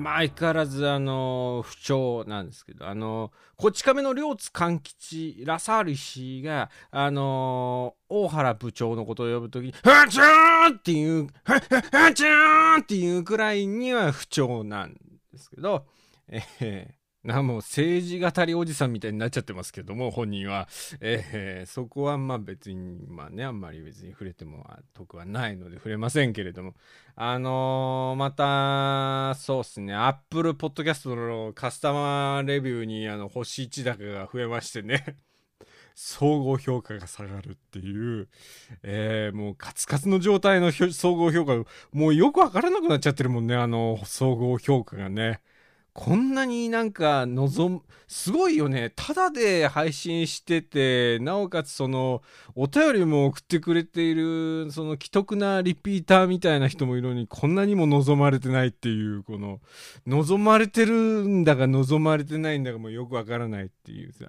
まあ、相変わらず、あの、不調なんですけど、あの、こち亀の両津勘吉、ラサール氏が、あの、大原部長のことを呼ぶときに、はちゃーっていう、は、はちゃーっていうくらいには不調なんですけど、えーなもう政治語りおじさんみたいになっちゃってますけども本人は、えー、そこはまあ別にまあねあんまり別に触れても得はないので触れませんけれども。あのー、またそうっすね。アップルポッドキャストのカスタマーレビューにあの星1高が増えましてね。総合評価が下がるっていう、えー、もうカツカツの状態の総合評価。もうよくわからなくなっちゃってるもんねあの総合評価がね。こんなになんか望む、すごいよね。ただで配信してて、なおかつその、お便りも送ってくれている、その既得なリピーターみたいな人もいるのに、こんなにも望まれてないっていう、この、望まれてるんだか望まれてないんだかもよくわからないっていうさ。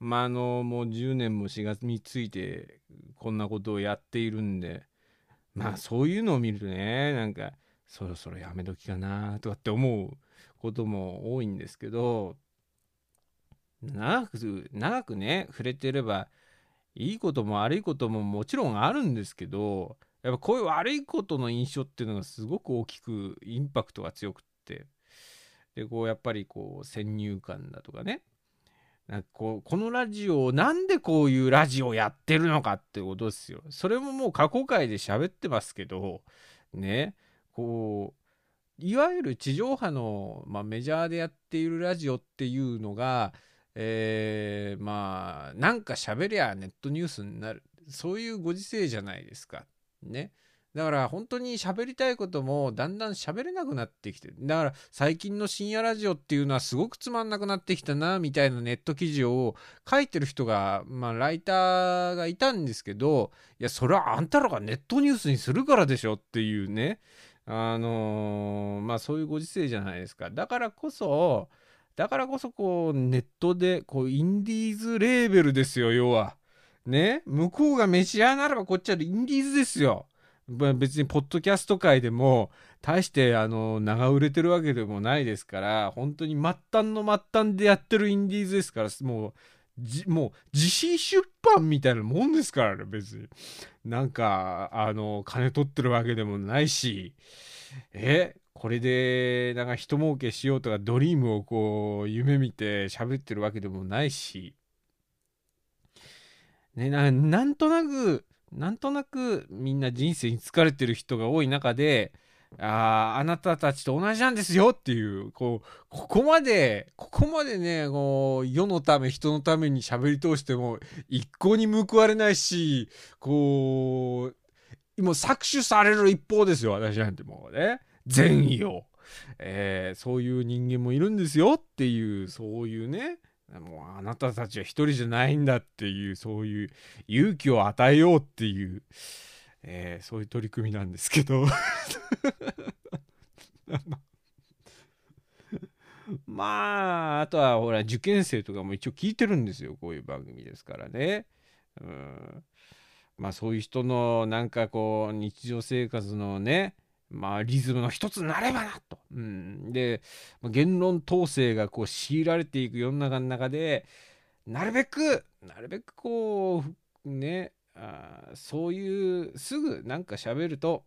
まあ、あの、もう10年も4月について、こんなことをやっているんで、まあそういうのを見るとね、なんか、そろそろやめ時かなとかって思う。ことも多いんですけど長く長くね触れてればいいことも悪いことももちろんあるんですけどやっぱこういう悪いことの印象っていうのがすごく大きくインパクトが強くってでこうやっぱりこう先入観だとかねなんかこうこのラジオをなんでこういうラジオやってるのかってことですよ。それももう過去回で喋ってますけどねこういわゆる地上波の、まあ、メジャーでやっているラジオっていうのが、えー、まあなんか喋りゃネットニュースになるそういうご時世じゃないですか。ね。だから本当に喋りたいこともだんだん喋れなくなってきてだから最近の深夜ラジオっていうのはすごくつまんなくなってきたなみたいなネット記事を書いてる人がまあライターがいたんですけどいやそれはあんたらがネットニュースにするからでしょっていうねあのー、まあそういうご時世じゃないですか。だからこそ、だからこそこうネットでこうインディーズレーベルですよ、要は。ね、向こうがメジャーならばこっちはインディーズですよ。別にポッドキャスト界でも大してあの長売れてるわけでもないですから本当に末端の末端でやってるインディーズですからもうじもう自費出版みたいなもんですからね別に。なんかあの金取ってるわけでもないしえこれでなんか人儲けしようとかドリームをこう夢見て喋ってるわけでもないし。ねなんとなくなんとなくみんな人生に疲れてる人が多い中でああなたたちと同じなんですよっていうこうここまでここまでねこう世のため人のために喋り通しても一向に報われないしこうもう搾取される一方ですよ私なんてもうね善意を、えー、そういう人間もいるんですよっていうそういうねもうあなたたちは一人じゃないんだっていうそういう勇気を与えようっていう。えー、そういう取り組みなんですけど まああとはほら受験生とかも一応聞いてるんですよこういう番組ですからね。うんまあそういう人のなんかこう日常生活のねまあリズムの一つになればなと。うん、で言論統制がこう強いられていく世の中の中でなるべくなるべくこうねあそういうすぐなんか喋ると、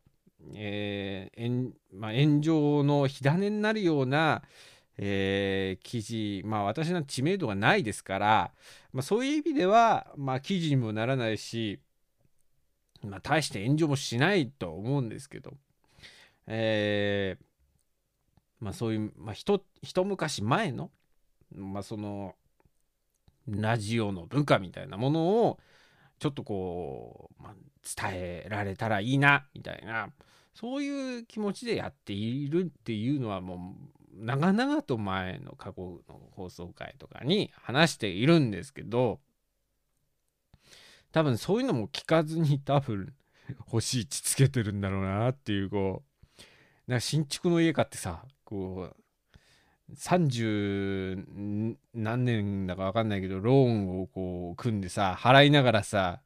えーまあ、炎上の火種になるような、えー、記事、まあ私の知名度がないですから、まあ、そういう意味では、まあ、記事にもならないし、まあ、大して炎上もしないと思うんですけど、えー、まあそういう、まあ一、一昔前の、まあその、ラジオの部下みたいなものを、ちょっとこう、まあ、伝えられたらいいなみたいなそういう気持ちでやっているっていうのはもう長々と前の過去の放送回とかに話しているんですけど多分そういうのも聞かずに多分星1つけてるんだろうなっていうこうなんか新築の家買ってさこう30何年だか分かんないけどローンをこう組んでさ払いながらさ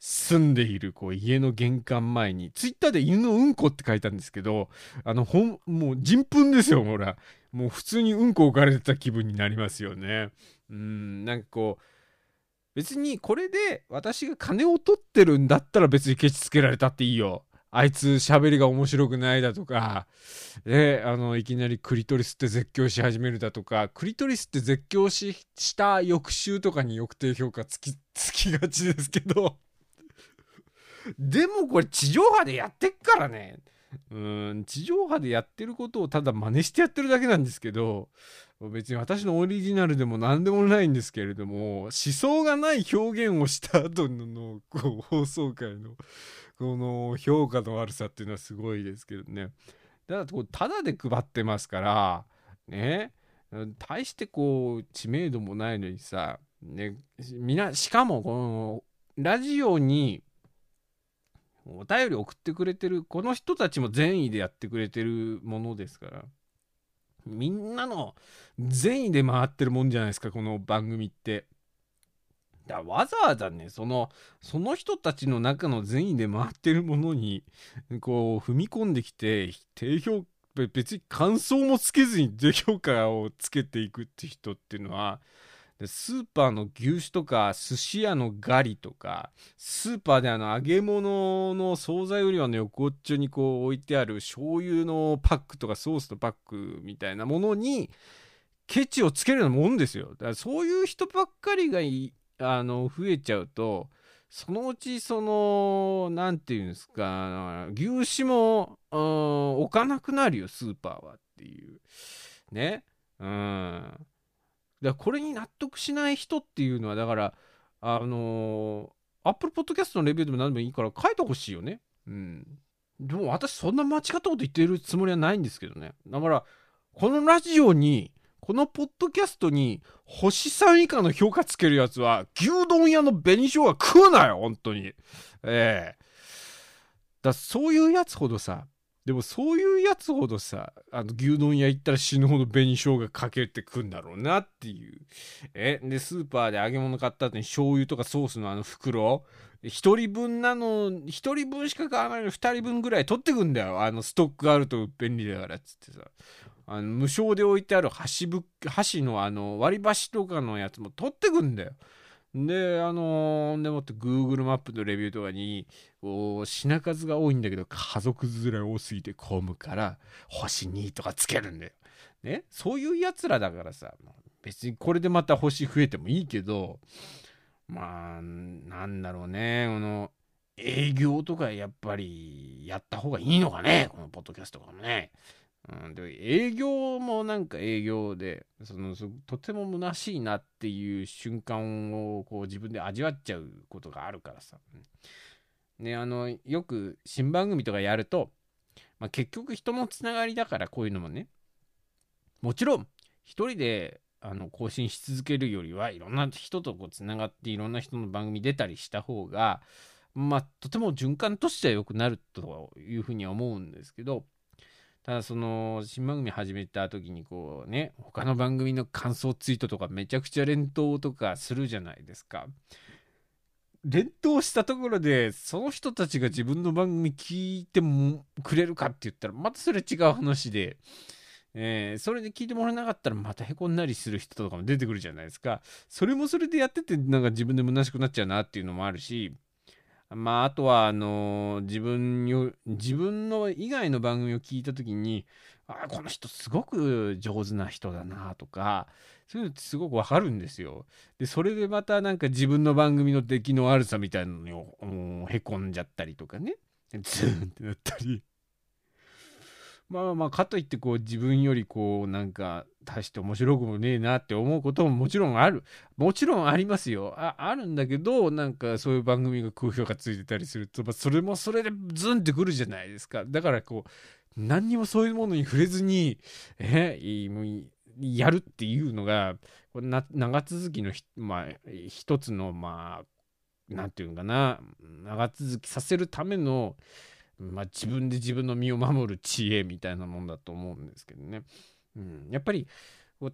住んでいるこう家の玄関前に。ツイッターで犬のうんこって書いたんですけどあのほんもう人糞ですよほら。もう普通にうんこ置かれてた気分になりますよね。うんなんかこう別にこれで私が金を取ってるんだったら別にケチつけられたっていいよ。あいつ喋りが面白くないだとか、ね、あのいきなりクリトリスって絶叫し始めるだとかクリトリスって絶叫しした翌週とかに抑定評価つき つきがちですけどでもこれ地上波でやってっからね。うん地上波でやってることをただ真似してやってるだけなんですけど別に私のオリジナルでも何でもないんですけれども思想がない表現をした後のこう放送回のこの評価の悪さっていうのはすごいですけどね。だからただで配ってますからね。大してこう知名度もないのにさね。みなしかもこのラジオにお便り送ってくれてるこの人たちも善意でやってくれてるものですからみんなの善意で回ってるもんじゃないですかこの番組って。だわざわざねそのその人たちの中の善意で回ってるものにこう踏み込んできて低評別に感想もつけずに低評価をつけていくって人っていうのはスーパーの牛脂とか寿司屋のガリとかスーパーであの揚げ物の惣菜売り場の横っちょにこう置いてある醤油のパックとかソースのパックみたいなものにケチをつけるようなもんですよ。だからそういう人ばっかりがあの増えちゃうとそのうちその何て言うんですか牛脂もうん置かなくなるよスーパーはっていう。ね。うん。だこれに納得しない人っていうのはだからあのー、Apple Podcast のレビューでも何でもいいから書いてほしいよね。うん。でも私そんな間違ったこと言ってるつもりはないんですけどね。だからこのラジオにこのポッドキャストに星3以下の評価つけるやつは牛丼屋の紅生姜食うなよ本当に。ええ。だそういうやつほどさでもそういうやつほどさあの牛丼屋行ったら死ぬほど紅生姜かけてくんだろうなっていう。えでスーパーで揚げ物買った後に醤油とかソースのあの袋1人分なの1人分しか買わないの2人分ぐらい取ってくんだよ。あのストックがあると便利だからっつってさ。あの無償で置いてある箸ぶ箸のあの割り箸とかのやつも取ってくんだよで、あのー、でもって Google マップのレビューとかに、品数が多いんだけど、家族連れ多すぎて混むから、星2とかつけるんだよ。ね、そういうやつらだからさ、別にこれでまた星増えてもいいけど、まあ、なんだろうね、この、営業とかやっぱりやった方がいいのかね、このポッドキャストとかもね。うん、で営業もなんか営業でそのとても虚しいなっていう瞬間をこう自分で味わっちゃうことがあるからさ、ね、あのよく新番組とかやると、まあ、結局人のつながりだからこういうのもねもちろん一人であの更新し続けるよりはいろんな人とこうつながっていろんな人の番組出たりした方がまあとても循環としては良くなるというふうには思うんですけどただその新番組始めた時にこうね他の番組の感想ツイートとかめちゃくちゃ連投とかするじゃないですか。連投したところでその人たちが自分の番組聞いてもくれるかって言ったらまたそれ違う話で、えー、それで聞いてもらえなかったらまたへこんだりする人とかも出てくるじゃないですかそれもそれでやっててなんか自分で虚しくなっちゃうなっていうのもあるしまあ、あとは、あの、自分よ、自分の以外の番組を聞いた時に、あこの人すごく上手な人だなとか、そういうのってすごくわかるんですよ。で、それでまたなんか自分の番組の出来の悪さみたいなのにへこんじゃったりとかね、ズーンってなったり。まあまあ、かといってこう自分よりこうなんか大して面白くもねえなって思うことももちろんある。もちろんありますよ。ああるんだけど、なんかそういう番組が高評価ついてたりすると、まあ、それもそれでズンってくるじゃないですか。だからこう、何にもそういうものに触れずに、えもうやるっていうのが、これな長続きのまあ、一つの、まあ、何て言うのかな長続きさせるための、まあ、自分で自分の身を守る知恵みたいなもんだと思うんですけどね。うん、やっぱり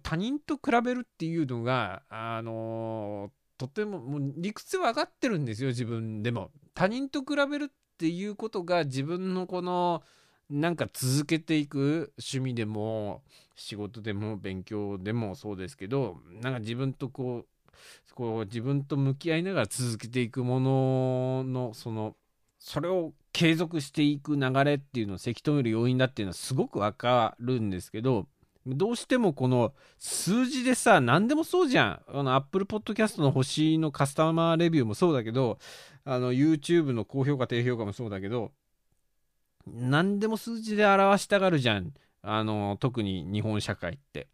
他人と比べるっていうのがあのとてももう理屈は分かってるんですよ自分でも。他人と比べるっていうことが自分のこのなんか続けていく趣味でも仕事でも勉強でもそうですけどなんか自分とこうこう自分と向き合いながら続けていくもののそのそれを継続していく流れっていうのをせき止める要因だっていうのはすごくわかるんですけどどうしてもこの数字でさ何でもそうじゃん。あの Apple Podcast の星のカスタマーレビューもそうだけどあの YouTube の高評価低評価もそうだけど何でも数字で表したがるじゃん。あの特に日本社会って。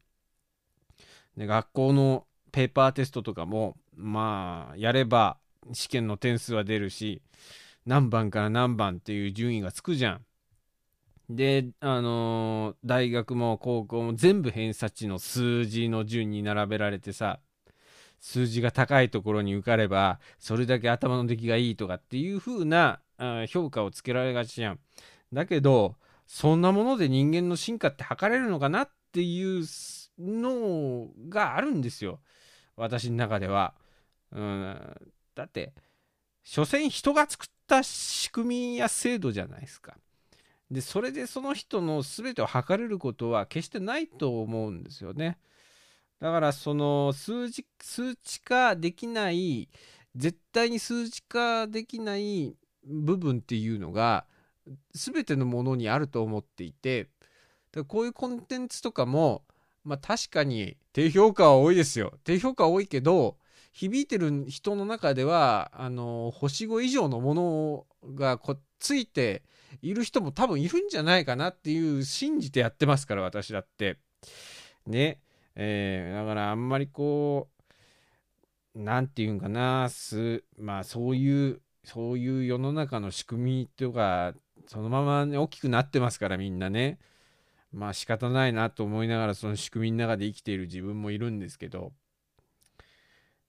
で学校のペーパーテストとかもまあやれば試験の点数は出るし何番から何番っていう順位がつくじゃん。で、あのー、大学も高校も全部偏差値の数字の順に並べられてさ数字が高いところに受かればそれだけ頭の出来がいいとかっていう風な評価をつけられがちじゃん。だけどそんなもので人間の進化って測れるのかなっていうのがあるんですよ。私の中では。うん、だって、所詮人が作った仕組みや制度じゃないですか。で、それでその人の全てを測れることは決してないと思うんですよね。だからその数字、数値化できない、絶対に数値化できない部分っていうのが全てのものにあると思っていてだ、こういうコンテンツとかもまあ確かに低評価は多いですよ。低評価は多いけど、響いてる人の中では、あの、星5以上のものがこついている人も多分いるんじゃないかなっていう信じてやってますから、私だって。ね。えー、だからあんまりこう、なんていうんかな、す、まあそういう、そういう世の中の仕組みとか、そのまま、ね、大きくなってますからみんなね。まあ仕方ないなと思いながらその仕組みの中で生きている自分もいるんですけど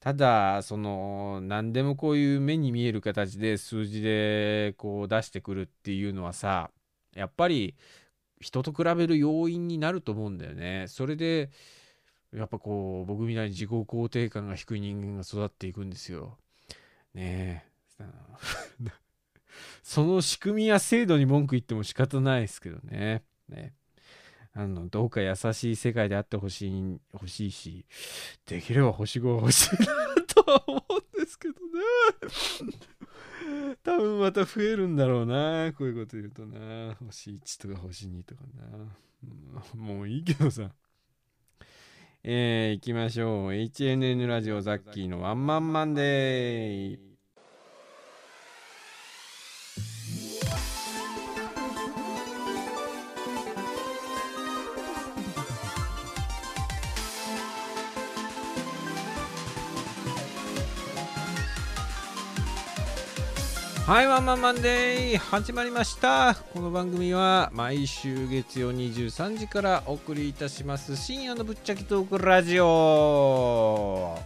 ただその何でもこういう目に見える形で数字でこう出してくるっていうのはさやっぱり人と比べる要因になると思うんだよね。それでやっぱこう僕みたいに自己肯定感が低い人間が育っていくんですよ。ねえ。その仕組みや制度に文句言っても仕方ないですけどね。ね。あのどうか優しい世界であってほしい欲しいしできれば星5が欲しいなとは思うんですけどね。多分また増えるんだろうな。こういうこと言うとな。星1とか星2とかな、うん、もういいけどさ。えー、行きましょう。HNN ラジオザッキーのワンマンマンデー。はい、ワンマンマンデー始まりました。この番組は毎週月曜23時からお送りいたします深夜のぶっちゃけトークラジオ。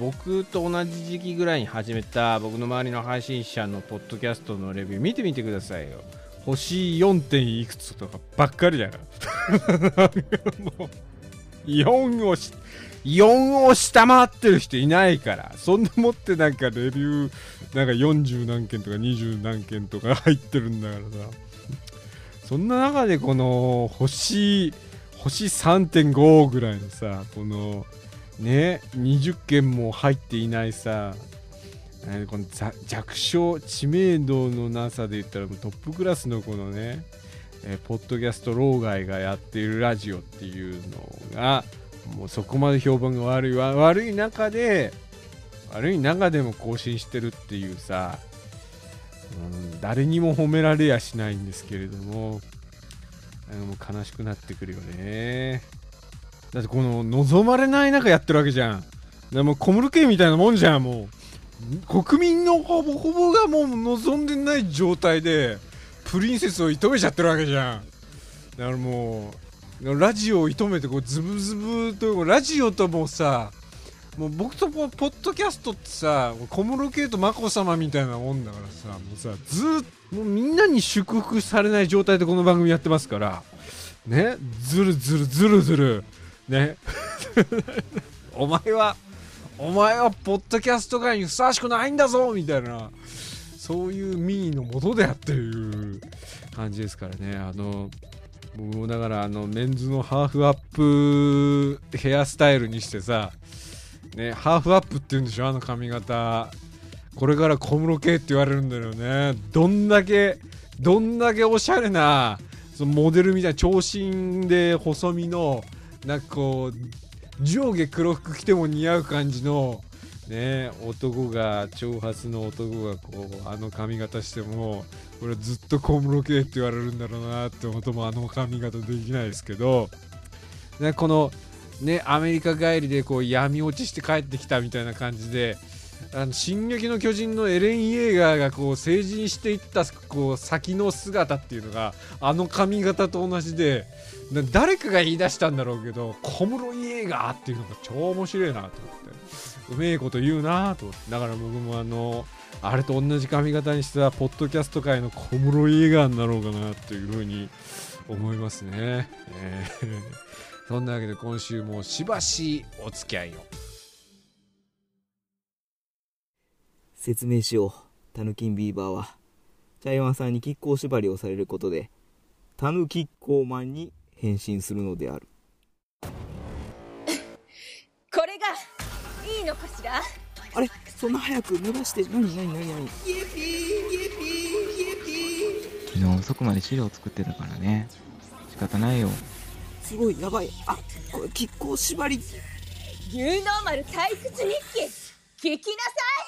僕と同じ時期ぐらいに始めた僕の周りの配信者のポッドキャストのレビュー見てみてくださいよ。星 4. 点いくつとかばっかりだから。もう4をし4を下回ってる人いないからそんな持ってなんかレビューなんか40何件とか20何件とか入ってるんだからさ。そんな中でこの星星3.5ぐらいのさこのね20件も入っていないさこの弱小知名度のなさで言ったらトップクラスのこのねえポッドキャスト老害がやっているラジオっていうのがもうそこまで評判が悪い悪い中で悪い中でも更新してるっていうさ、うん、誰にも褒められやしないんですけれどももう悲しくなってくるよね。だってこの望まれない中やってるわけじゃん。でも小室圭みたいなもんじゃんもう。国民のほぼほぼがもう望んでない状態でプリンセスを射止めちゃってるわけじゃん。だからもうラジオを射止めてこうズブズブとラジオともさもう僕とポッドキャストってさ小室圭と眞子さまみたいなもんだからさもうさずっともうみんなに祝福されない状態でこの番組やってますからねずるずるずるずるね。お前はお前はポッドキャスト界にふさわしくないんだぞみたいなそういう民意のもとでやってる感じですからね。あの僕もだからあのメンズのハーフアップヘアスタイルにしてさ、ね、ハーフアップって言うんでしょあの髪型。これから小室圭って言われるんだよね。どんだけどんだけおしゃれなそのモデルみたいな長身で細身のなんかこう上下黒服着ても似合う感じのね、男が、長髪の男がこう、あの髪型しても、俺ずっと小室圭って言われるんだろうなって思うともあの髪型できないですけど、ね、この、ね、アメリカ帰りでこう闇落ちして帰ってきたみたいな感じで、あの「進撃の巨人」のエレン・イエーガーがこう成人していったこう先の姿っていうのがあの髪型と同じで誰かが言い出したんだろうけど小室イエーガーっていうのが超面白いなと思って。うめえこと言うなと思ってだから僕もあのあれと同じ髪型にしたポッドキャスト界の小室映画になろうかなというふうに思いますね、えー、そんなわけで今週もしばしお付き合いを。説明しよう。タヌキンビーバーは茶山さんに亀甲縛りをされることでタヌキッコーマンに変身するのである。いいのかしら？あれ？そんな早く伸ばして？何？何？何？何？昨日遅くまで資料作ってたからね。仕方ないよ。すごいやばい。あこれ亀甲縛り。牛能丸退屈日記。聞きなさい。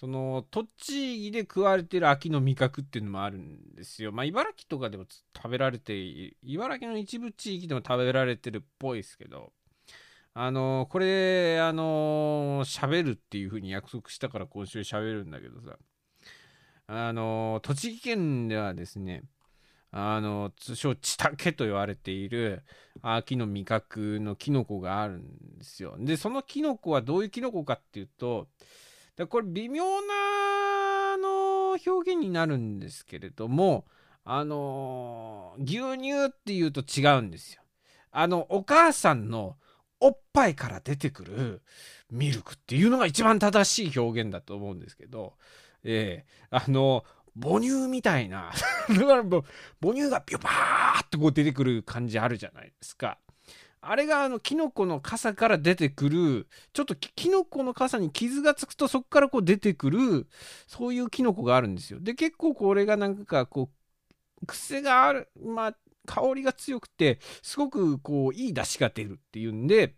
その、栃木で食われてる秋の味覚っていうのもあるんですよ。まあ、茨城とかでも食べられて、茨城の一部地域でも食べられてるっぽいですけど、あのこれ、あの喋るっていう風に約束したから今週喋るんだけどさ、あの栃木県ではですね、あの通称チタケと言われている秋の味覚のキノコがあるんですよ。で、そのキノコはどういうキノコかっていうと、でこれ微妙なの表現になるんですけれども、あの牛乳っていうと違うんですよ。あの、お母さんのおっぱいから出てくるミルクっていうのが一番正しい表現だと思うんですけど、えー、あの、母乳みたいな、母乳がビュバーってこう出てくる感じあるじゃないですか。あれがあのキノコの傘から出てくる、ちょっとキノコの傘に傷がつくとそこからこう出てくる、そういうキノコがあるんですよ。で、結構これがなんかこう、癖がある、まあ、香りが強くて、すごくこう、いい出汁が出るっていうんで、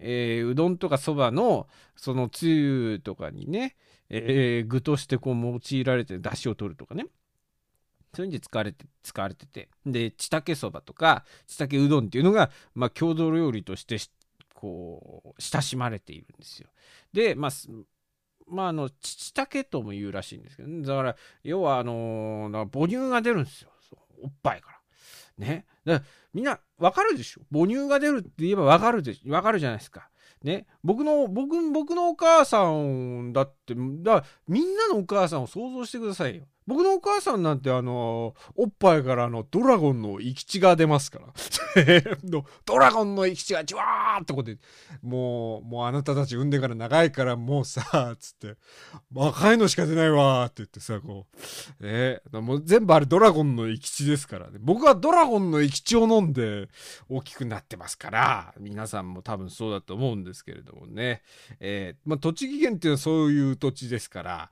えーうどんとかそばの、そのつゆとかにね、えー具としてこう用いられて出汁を取るとかね。そういうんで使われて、使われてて。で、ちたけそばとか、ちたけうどんっていうのが、まあ、郷土料理として、こう、親しまれているんですよ。で、まあ、まあ、あの、ちたけとも言うらしいんですけど、ね、だから、要は、あのー母乳が出るんですよ。おっぱいから。ね。だからみんな、わかるでしょ？母乳が出るって言えばわかるでしわかるじゃないですか。ね。僕の、僕、僕のお母さんだって、だからみんなのお母さんを想像してくださいよ。僕のお母さんなんてあのおっぱいからあのドラゴンの生き血が出ますから。ドラゴンの生き血がじわーってこうで、もう、もうあなたたち産んでから長いからもうさ、つって、赤いのしか出ないわって言ってさ、こう、ね、もう全部あれドラゴンの生き血ですからね。僕はドラゴンの生き血を飲んで大きくなってますから、皆さんも多分そうだと思うんですけれどもね。えーまあ、栃木県っていうのはそういう土地ですから、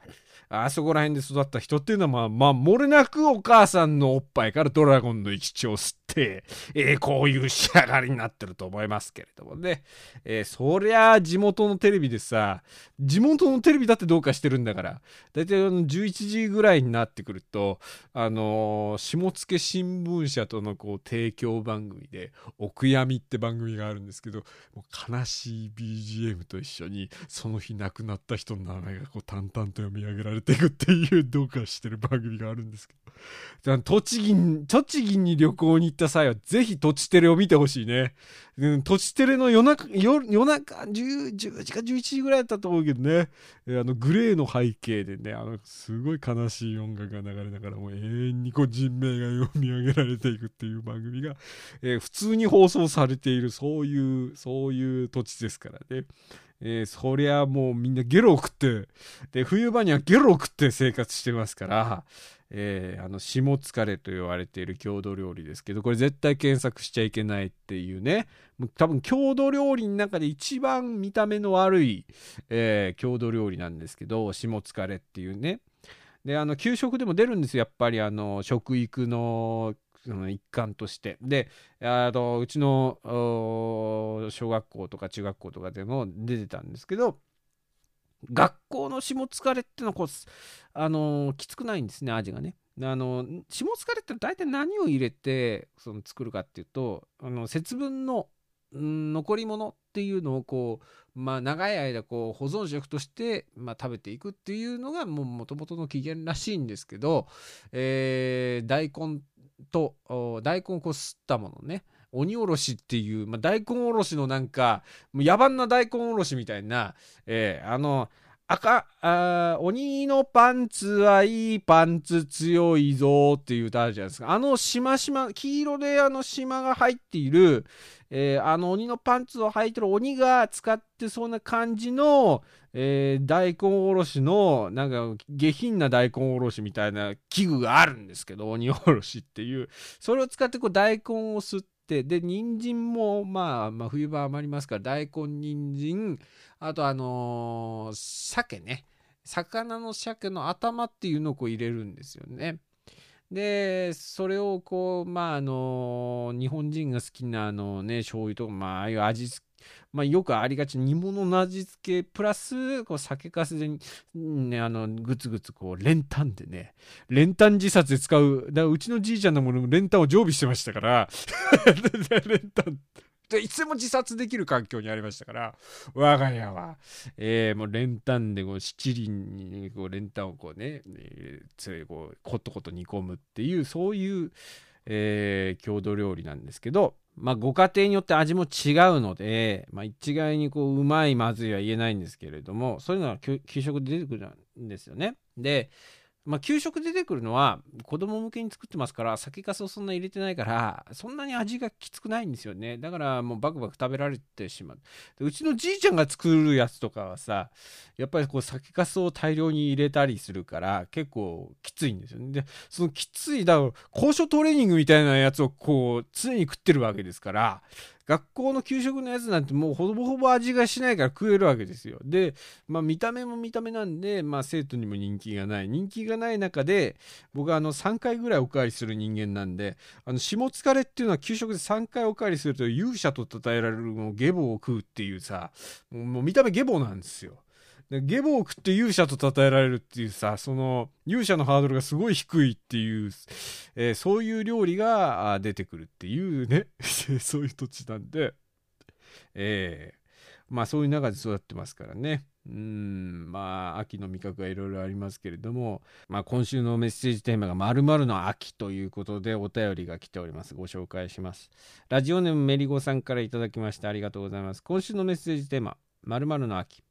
あそこら辺で育った人っていうのは、まあ、まあ、漏れなくお母さんのおっぱいからドラゴンの一血を吸って、えーこういう仕上がりになってると思いますけれどもね。えーそりゃ地元のテレビでさ、地元のテレビだってどうかしてるんだから、だいたい11時ぐらいになってくると、あのー下野新聞社とのこう提供番組で、お悔やみって番組があるんですけど、もう悲しい BGM と一緒に、その日亡くなった人の名前がこう淡々と読み上げられていくっていうどうかしてる番組があるんですけど。栃木、栃木に旅行に行った際は、ぜひ土地テレを見てほしいね。うん、土地テレの夜中、夜夜中10、10時か11時ぐらいだったと思うけどね。あの、グレーの背景でね、あの、すごい悲しい音楽が流れながら、もう永遠にこう人名が読み上げられていくっていう番組が、えー普通に放送されている、そういう、そういう土地ですからね。えーそりゃもうみんなゲロを食って、で、冬場にはゲロを食って生活してますから、えーあの、下疲れと言われている郷土料理ですけど、これ絶対検索しちゃいけないっていうね、多分郷土料理の中で一番見た目の悪い、えー郷土料理なんですけど、下疲れっていうね。で、あの、給食でも出るんですよ、やっぱりあの、食育の、の一環として。で、あの、うちの、小学校とか中学校とかでも出てたんですけど、学校の下疲れってのはこう、あのーきつくないんですね味がね。あの下疲れって大体何を入れてその作るかっていうとあの節分のうん残り物っていうのをこう、まあ、長い間こう保存食として、まあ、食べていくっていうのがもともとの起源らしいんですけど、えー大根と大根をこすったものね鬼おろしっていう、まあ、大根おろしのなんかもう野蛮な大根おろしみたいな、えーあの赤あ鬼のパンツはいいパンツ強いぞっていう歌あるじゃないですか。あのしましま黄色であの島が入っている、えーあの鬼のパンツを履いてる鬼が使ってそうな感じの、えー大根おろしのなんか下品な大根おろしみたいな器具があるんですけど鬼おろしっていう。それを使ってこう大根を吸ってで人参もまあ、まあ、冬場余りますから大根人参あとあの鮭ね魚の鮭の頭っていうのをこう入れるんですよね。でそれをこうまああの日本人が好きなあのね醤油とかまあああいう味付まあ、よくありがちな煮物の味付けプラスこう酒粕で、ね、あのグツグツこう練炭でね練炭自殺で使う。だからうちのじいちゃんのものも練炭を常備してましたから。練炭。でいつも自殺できる環境にありましたから。我が家は、えーもう練炭でこう七輪にこう練炭をこうね、えーついこうコトコト煮込むっていうそういう、えー郷土料理なんですけど、まあ、ご家庭によって味も違うので、まあ、一概にこううまいまずいは言えないんですけれどもそういうのは給食で出てくるんですよね。でまあ、給食出てくるのは子供向けに作ってますから酒粕をそんなに入れてないからそんなに味がきつくないんですよね。だからもうバクバク食べられてしまう。うちのじいちゃんが作るやつとかはさやっぱりこう酒粕を大量に入れたりするから結構きついんですよね。でそのきついだから高所トレーニングみたいなやつをこう常に食ってるわけですから学校の給食のやつなんてもうほぼほぼ味がしないから食えるわけですよ。で、まあ見た目も見た目なんで、まあ生徒にも人気がない。人気がない中で、僕はあの3回ぐらいおかわりする人間なんで、あの、下疲れっていうのは給食で3回おかわりすると勇者と称えられるもうゲボを食うっていうさ、もうもう見た目ゲボなんですよ。でゲボを食って勇者と称えられるっていうさ、その勇者のハードルがすごい低いっていう、えーそういう料理が出てくるっていうね、そういう土地なんで、えーまあそういう中で育ってますからね。うん、まあ秋の味覚がいろいろありますけれども、まあ今週のメッセージテーマが〇〇の秋ということでお便りが来ております。ご紹介します。ラジオネームメリゴさんからいただきましてありがとうございます。今週のメッセージテーマ、〇〇の秋。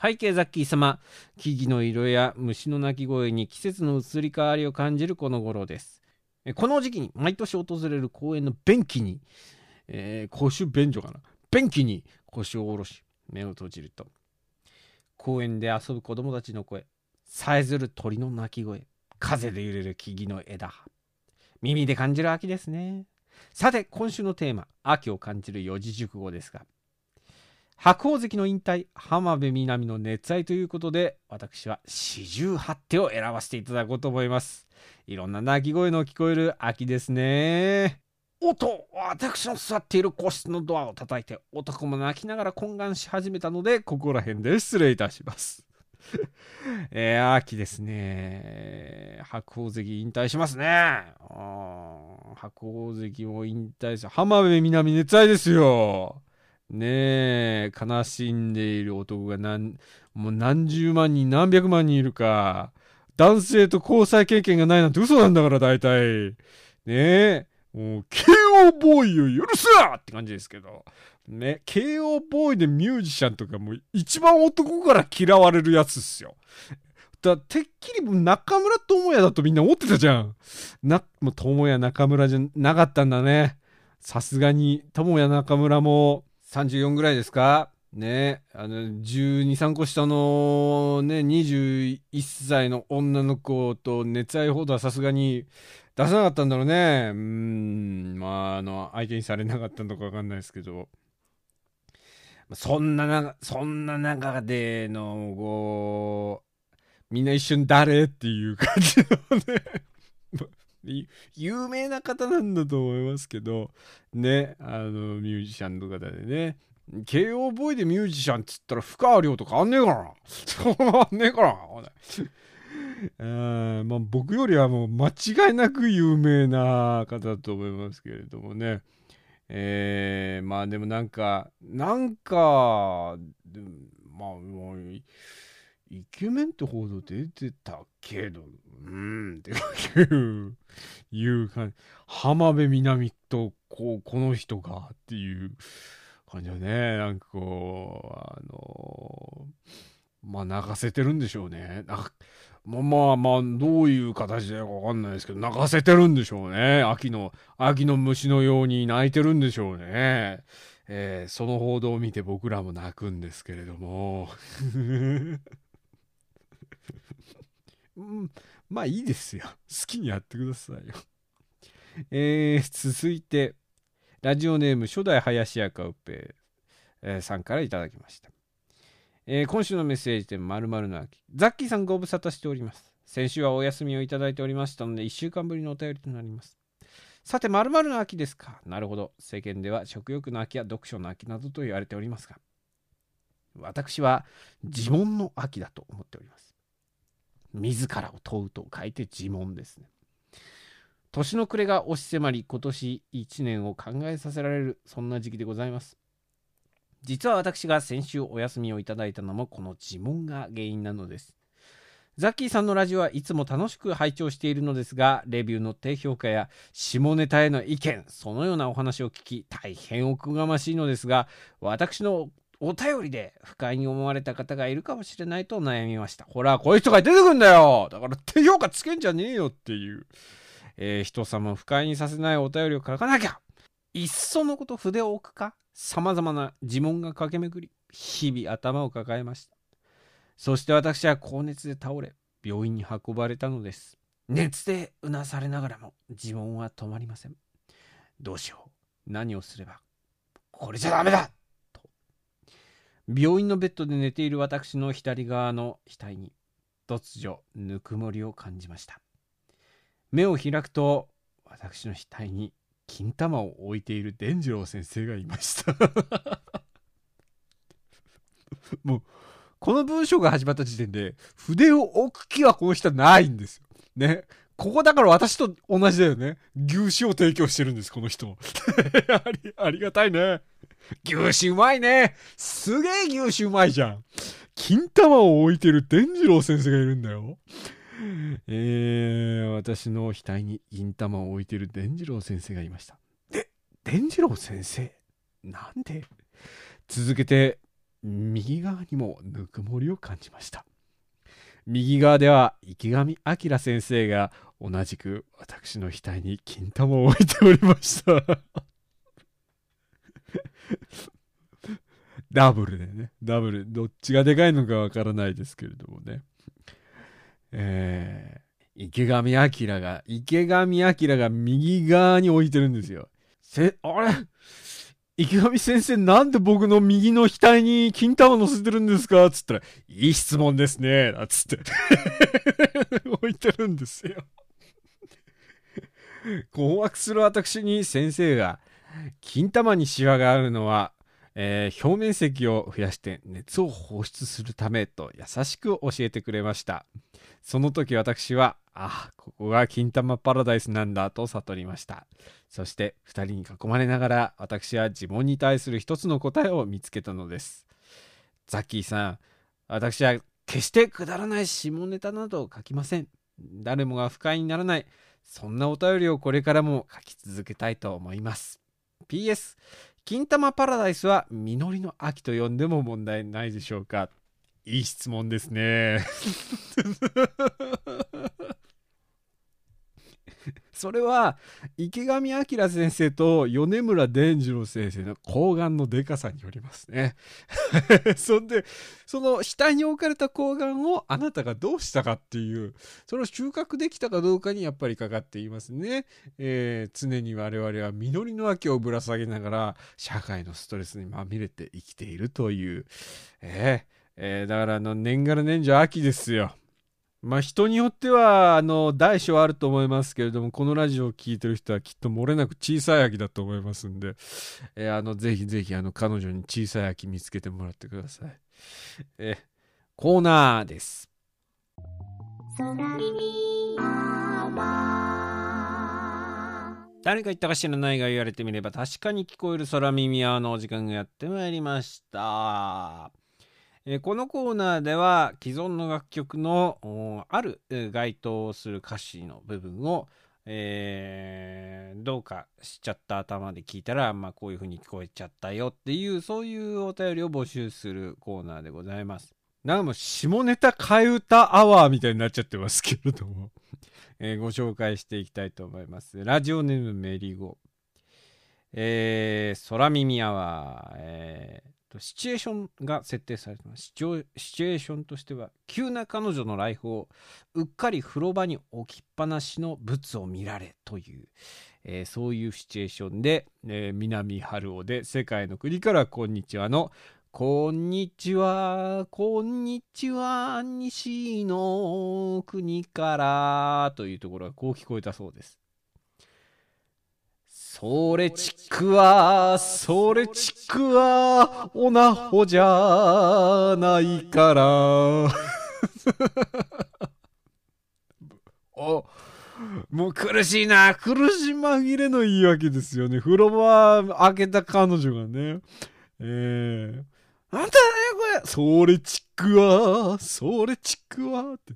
背景ザッキー様、木々の色や虫の鳴き声に季節の移り変わりを感じるこの頃です。この時期に毎年訪れる公園の便器に、えー公衆便所かな？便器に腰を下ろし目を閉じると。公園で遊ぶ子供たちの声さえずる鳥の鳴き声風で揺れる木々の枝耳で感じる秋ですね。さて今週のテーマ秋を感じる四字熟語ですが白鵬関の引退、浜辺美波の熱愛ということで、私は四十八手を選ばせていただこうと思います。いろんな鳴き声の聞こえる秋ですね。おっと、私の座っている個室のドアを叩いて、男も泣きながら懇願し始めたので、ここら辺で失礼いたします。えー、秋ですね。白鵬関引退しますね。あー白鵬関も引退し、浜辺美波熱愛ですよ。ねえ、悲しんでいる男が何、もう何十万人、何百万人いるか。男性と交際経験がないなんて嘘なんだから、大体。ねえ。もう、KO ボーイを許すなって感じですけど。ね、KO ボーイでミュージシャンとかもう一番男から嫌われるやつっすよ。だてっきり中村智也だとみんな思ってたじゃん。な、もう智也中村じゃなかったんだね。さすがに、智也中村も34ぐらいですか？ね。あの、12、3個下のね、21歳の女の子と熱愛報道はさすがに出さなかったんだろうね。うん、まあ、あの、相手にされなかったのかわかんないですけど。そんなな、そんな中での、こう、みんな一瞬誰？っていう感じのね、有名な方なんだと思いますけど、ね、あの、ミュージシャンの方でね、KO ボーイでミュージシャンっつったら、深川亮とかあんねえからな。そうあんねえからな。あーまあ、僕よりはもう間違いなく有名な方だと思いますけれどもね。えー、まあでもなんか、なんか、まあ、もうイケメンって報道出てたけど、うーん、っていう、いう感じ。浜辺美波と、こう、この人がっていう感じだね。なんかこう、あのまあ泣かせてるんでしょうね。なまあまあまあ、どういう形でかわかんないですけど、泣かせてるんでしょうね。秋の、秋の虫のように泣いてるんでしょうね。えーその報道を見て僕らも泣くんですけれども。うん、まあいいですよ。好きにやってくださいよ。えー続いて、ラジオネーム初代林家うっぺえさんからいただきました。えー今週のメッセージテーマ、〇〇の秋。ザッキーさんご無沙汰しております。先週はお休みをいただいておりましたので、1週間ぶりのお便りとなります。さて、〇〇の秋ですか？なるほど。世間では食欲の秋や読書の秋などと言われておりますが、私は呪文の秋だと思。自らを問うと書いて呪文ですね。年の暮れが押し迫り、今年1年を考えさせられる、そんな時期でございます。実は私が先週お休みをいただいたのもこの呪文が原因なのです。ザッキーさんのラジオはいつも楽しく拝聴しているのですが、レビューの低評価や下ネタへの意見、そのようなお話を聞き、大変おこがましいのですが、私のお便りで不快に思われた方がいるかもしれないと悩みました。ほら、こういう人が出てくんだよだから低評価つけんじゃねえよっていう。えー人様を不快にさせないお便りを書かなきゃいっそのこと筆を置くか様々な呪文が駆け巡り、日々頭を抱えました。そして私は高熱で倒れ、病院に運ばれたのです。熱でうなされながらも呪文は止まりません。どうしよう。何をすれば。これじゃダメだ。病院のベッドで寝ている私の左側の額に突如ぬくもりを感じました。目を開くと私の額に金玉を置いている伝次郎先生がいました。もうこの文章が始まった時点で筆を置く気はこの人はないんですよ。ね。ここだから私と同じだよね。牛脂を提供してるんです、この人。あり、ありがたいね。牛脂うまいね。すげえ牛脂うまいじゃん。金玉を置いてる伝次郎先生がいるんだよ。えー、私の額に銀玉を置いてる伝次郎先生がいました。で、伝次郎先生なんで？続けて、右側にもぬくもりを感じました。右側では池上彰先生が同じく私の額に金玉を置いておりました。ダブルでね、ダブル、どっちがでかいのかわからないですけれどもね。えー、池上彰が、池上彰が右側に置いてるんですよ。せ、あれ？池上先生なんで僕の右の額に金玉乗せてるんですか？つったら、いい質問ですね。つって 置いてるんですよ。困惑する私に先生が、金玉にシワがあるのは、えー表面積を増やして熱を放出するためと優しく教えてくれました。その時私は、あ、ここが金玉パラダイスなんだと悟りました。そして二人に囲まれながら私は自問に対する一つの答えを見つけたのです。ザッキーさん、私は決してくだらない下ネタなどを書きません。誰もが不快にならない、そんなお便りをこれからも書き続けたいと思います。PS、金玉パラダイスは実りの秋と呼んでも問題ないでしょうか？いい質問ですね。それは池上彰先生と米村伝次郎先生の睾丸のでかさによりますね。そんで、その下に置かれた睾丸をあなたがどうしたかっていう、それを収穫できたかどうかにやっぱりかかっていますね。えー常に我々は実りの秋をぶら下げながら社会のストレスにまみれて生きているという、えーえーだからあの年がら年中秋ですよ。まあ人によってはあの大小あると思いますけれどもこのラジオを聴いてる人はきっと漏れなく小さい秋だと思いますんで、えーあのぜひぜひあの彼女に小さい秋見つけてもらってください。えコーナーです。誰か言ったか知らないが言われてみれば確かに聞こえる空耳アワーのお時間がやってまいりました。えこのコーナーでは既存の楽曲のある該当する歌詞の部分を、えーどうかしちゃった頭で聞いたら、まあ、こういう風に聞こえちゃったよっていうそういうお便りを募集するコーナーでございます。なんかもう下ネタ替え歌アワーみたいになっちゃってますけれども、えご紹介していきたいと思います。ラジオネームメリーゴ。えー、空耳アワー、えー、シチュエーションが設定されてます。シチュエーションとしては、急な彼女の来訪、うっかり風呂場に置きっぱなしの物を見られという、えーそういうシチュエーションで、えー南春夫で世界の国からこんにちはのこんにちは、こんにちは、西の国からというところがこう聞こえたそうです。それちくわ、それちくわ、おなほじゃないから。お、もう苦しいな。苦し紛れの言い訳ですよね。風呂場開けた彼女がね。ええなんだねこれそれちくわそれちくわって。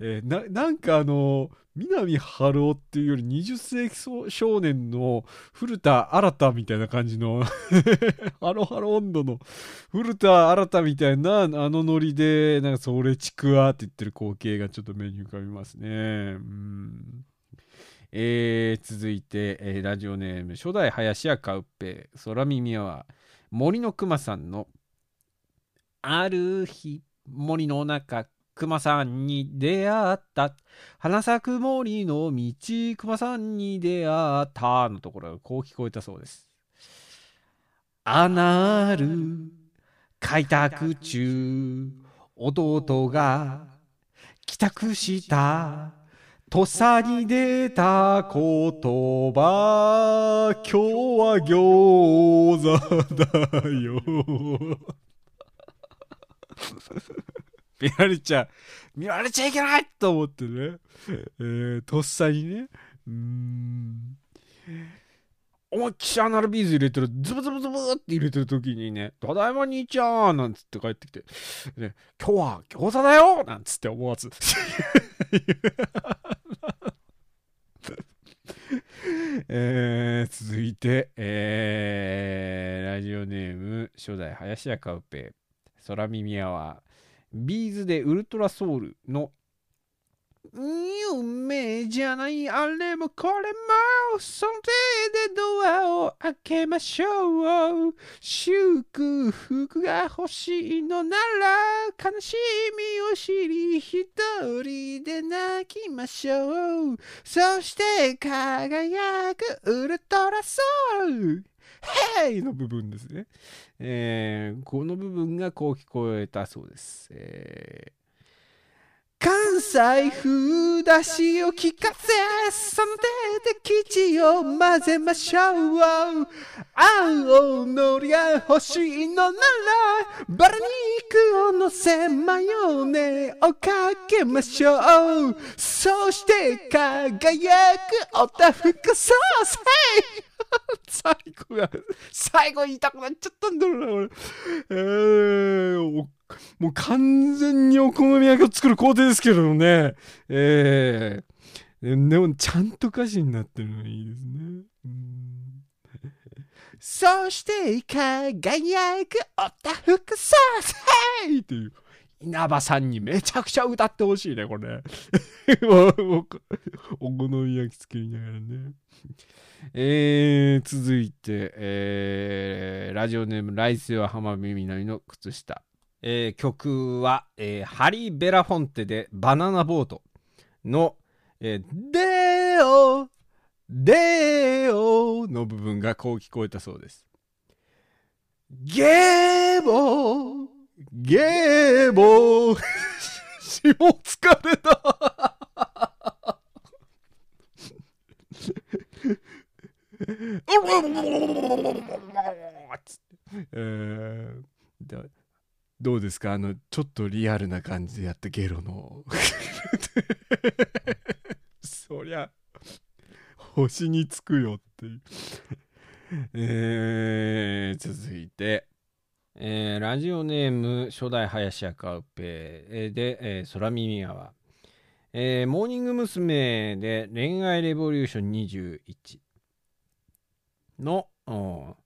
えーな、なんかあの、南春夫っていうより20世紀少年の古田新太みたいな感じの ハロハロ温度の古田新太みたいなあのノリでなんかそれちくわって言ってる光景がちょっと目に浮かびますね。うんえー続いて、えーラジオネーム初代林家カウッペ空耳は森のくまさんのある日森の中熊さんに出会った。花咲く森の道熊さんに出会った。のところがこう聞こえたそうです。あなる。開拓中。弟が。帰宅した。土佐に出た言葉。今日は餃子だよ。見られちゃ見られちゃいけないと思ってね、えー、とっさにね。うーん。思いっきりアナルビーズ入れてる。ズブズブズブって入れてる時にね「ただいま兄ちゃん」なんつって帰ってきて「ね、今日は餃子だよ!」なんつって思わず。えー続いて、えーラジオネーム初代林家カウペ空耳アワー。 B'z で ultra soul。の夢じゃないあれもこれもその手でドアを開けましょう祝福が欲しいのなら悲しみを知り一人で泣きましょうそして輝くウルトラソウルヘイの部分ですね。えーこの部分がこう聞こえたそうです。えー関西風だしを聞かせ、その手で生地を混ぜましょう。青のりが欲しいのなら、バラ肉を乗せマヨネをかけましょう。そして輝くおたふくソース。ヘイ 最後が、最後言いたくなっちゃったんだろうな、俺。えー、もう完全にお好み焼きを作る工程ですけどね。えー、でもちゃんと歌詞になってるのいいですね。うんそして輝くおたふくソースヘイっていう。稲葉さんにめちゃくちゃ歌ってほしいね、これ。お好み焼き作りながらね。えー、続いて、えーラジオネーム、来世は浜辺美波の靴下。えー曲は、えーハリー・ベラフォンテでバナナボートの、えーデオデオの部分がこう聞こえたそうです。ゲーボーゲーボー。下疲れた。えーどうですか？あのちょっとリアルな感じでやったゲロの。そりゃ星につくよっていう。えー続いて、えーラジオネーム初代林家カウペで、えー空耳アえーモーニング娘。で恋愛レボリューション21の、お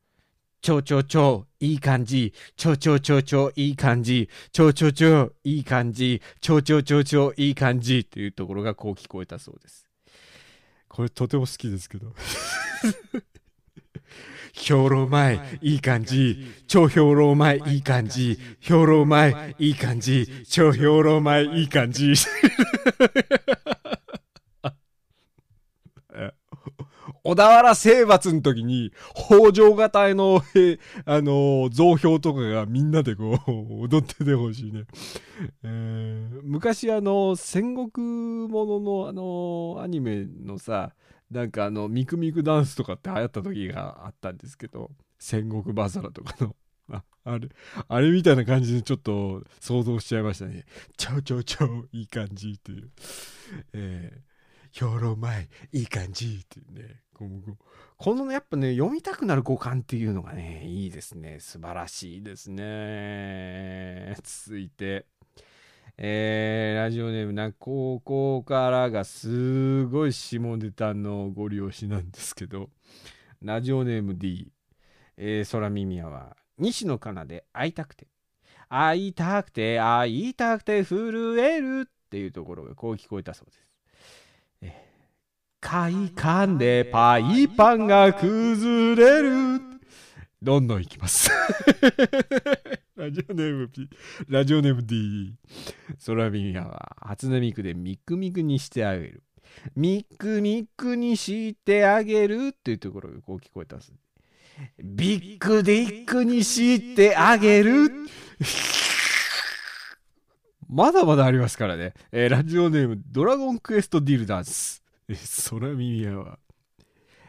ちょちょちょ、いい感じ。ちょちょちょ、いい感じ。ちょちょちょ、いい感じ。ちょちょ、いい感じ。というところがこう聞こえたそうです。これとても好きですけど。兵糧前、いい感じ。超兵糧前、いい感じ。兵糧前、いい感じ。超兵糧前、いい感じ。小田原征伐の時に、北条型の、へあの、増票とかがみんなでこう、踊っててほしいね。えー昔あの、戦国もののあの、アニメのさ、なんかあの、ミクミクダンスとかって流行った時があったんですけど、戦国バザラとかの。ああれ、あれみたいな感じでちょっと想像しちゃいましたね。ちょちょちょ、いい感じっていう。えー、兵糧前、いい感じっていうね。こうこうこのやっぱね、読みたくなる五感っていうのがね、いいですね。素晴らしいですね。続いて、えーラジオネームな、高校からがすごい下ネタのご利用しなんですけど、ラジオネーム D、えー、空耳やは、西野カナで会いたくて、会いたくて、会いたくて震えるっていうところがこう聞こえたそうです。えー快感でパイパンが崩れる。どんどんいきます。ラジオネーム P、ラジオネーム D。空耳やは初音ミクでミクミクにしてあげる。ミクミクにしてあげるっていうところがこう聞こえたんです。ビッグディックにしてあげる。まだまだありますからね。えーラジオネームドラゴンクエストディルダンス。え空耳やは。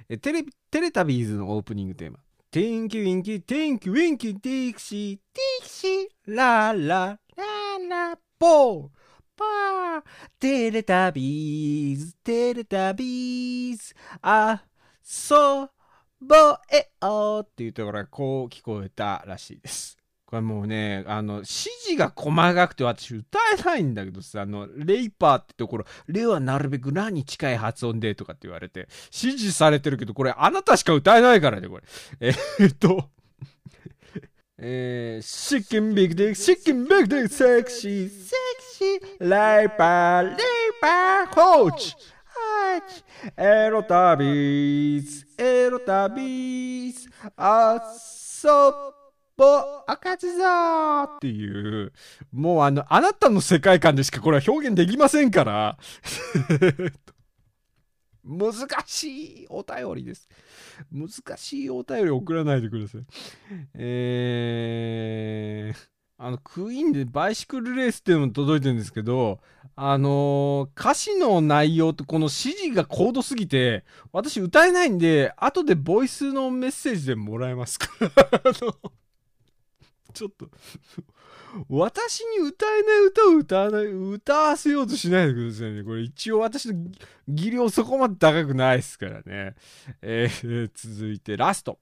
えテレ、テレタビーズのオープニングテーマ。テンキウィンキ、テンキウィンキ、ディプシー、ディプシー、ララ、ララ、ポー、パー、テレタビーズ、テレタビーズ、あ、そ、ぼえおっていうところがこう聞こえたらしいです。これもうね、あの、指示が細かくて私歌えないんだけどさ、あの、レイパーってところ、レはなるべくラに近い発音でとかって言われて、指示されてるけど、これあなたしか歌えないからね、これ。えーっと、えー、シッキンビッグディック、シッキンビッグディック、セクシー、セクシー、レイパー、レイパー、ホーチ、ハーチ、エロタビーズ、エロタビーズ、あそ、あかつぞーっていう、もうあの、あなたの世界観でしかこれは表現できませんから。難しいお便りです。難しいお便り送らないでください。えー、あの、クイーンでバイシクルレースっていうのも届いてるんですけど、あのー歌詞の内容とこの指示が高度すぎて、私歌えないんで、後でボイスのメッセージでもらえますか？あのちょっと、私に歌えない歌を歌わない、歌わせようとしないでくださいね。これ一応私の技量そこまで高くないですからね。えー続いてラスト。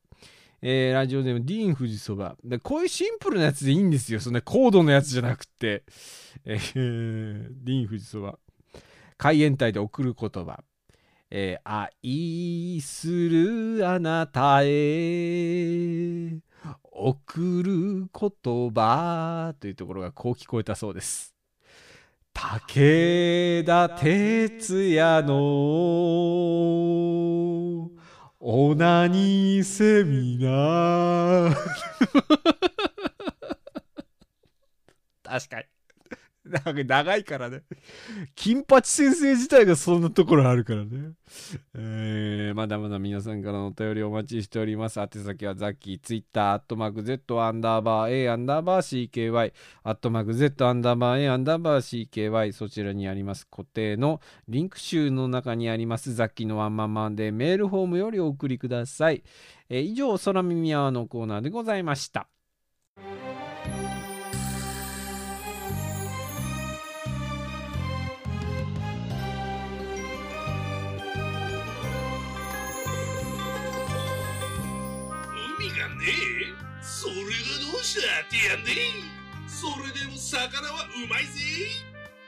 えーラジオネームディーン・富士そば。でこういうシンプルなやつでいいんですよ。そんな高度なやつじゃなくて。えーディーン・富士そば。海援隊で送る言葉。えー愛するあなたへ送る言葉というところがこう聞こえたそうです。武田鉄矢のオナニーセミナー確かに。なんか長いからね。金八先生自体がそんなところあるからね。えーまだまだ皆さんからのお便りお待ちしております。宛先はザッキー、ツイッター、アットマーク Z アンダーバー A アンダーバー CKY、アットマーク Z アンダーバー A アンダーバー CKY、そちらにあります固定のリンク集の中にありますザッキーのワンマンマンでメールフォームよりお送りください。えー以上、空耳アワーのコーナーでございました。どうしたってやんでそれでも魚はうまいぜ。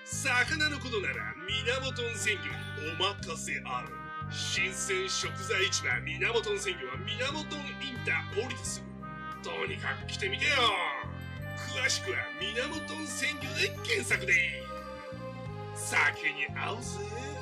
魚のことなら源鮮魚お任せある。新鮮食材市場源鮮魚は源インター降りてすぐ。とにかく来てみてよ。詳しくは源鮮魚で検索で。酒に合うぜ。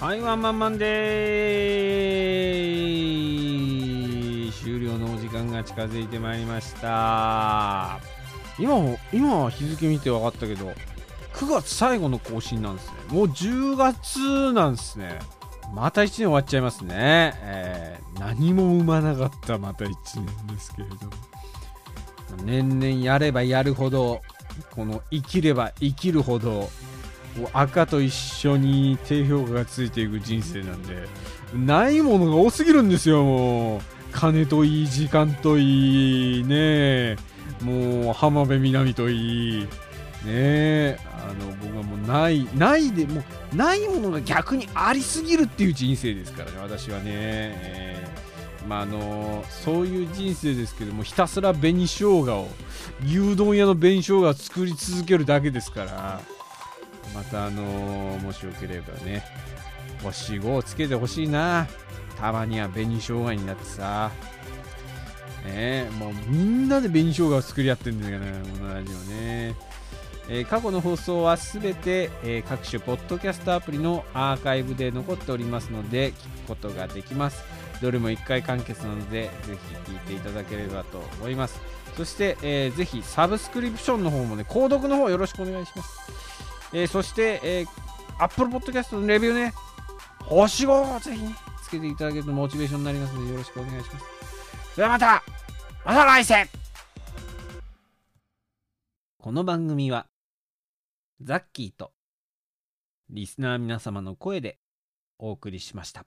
はい、ワンマンマンデー。終了のお時間が近づいてまいりました。今、今日付見て分かったけど、9月最後の更新なんですね。もう10月なんですね。また1年終わっちゃいますね。えー何も生まなかったまた1年ですけれども。年々やればやるほど、この生きれば生きるほど、赤と一緒に低評価がついていく人生なんで、ないものが多すぎるんですよ、もう。金といい、時間といい、ね。もう浜辺美波といい、ね。あの、僕はもうない、ないで、もう、ないものが逆にありすぎるっていう人生ですからね、私はね。えーまああのそういう人生ですけどもひたすら紅生姜を牛丼屋の紅生姜を作り続けるだけですからまたあのもしよければね星5をつけてほしいな。たまには紅生姜になってさ。ねえもうみんなで紅生姜を作り合ってるんだからねこのラジオね。えー過去の放送はすべて、えー各種ポッドキャストアプリのアーカイブで残っておりますので聞くことができます。どれも1回完結なのでぜひ聞いていただければと思います。そして、えーぜひサブスクリプションの方もね購読の方よろしくお願いします、えーそして、えー、Apple Podcast のレビューね。星5をぜひね。つけていただけるとモチベーションになりますのでよろしくお願いします。ではまたまた来世この番組はザッキーとリスナー皆様の声でお送りしました。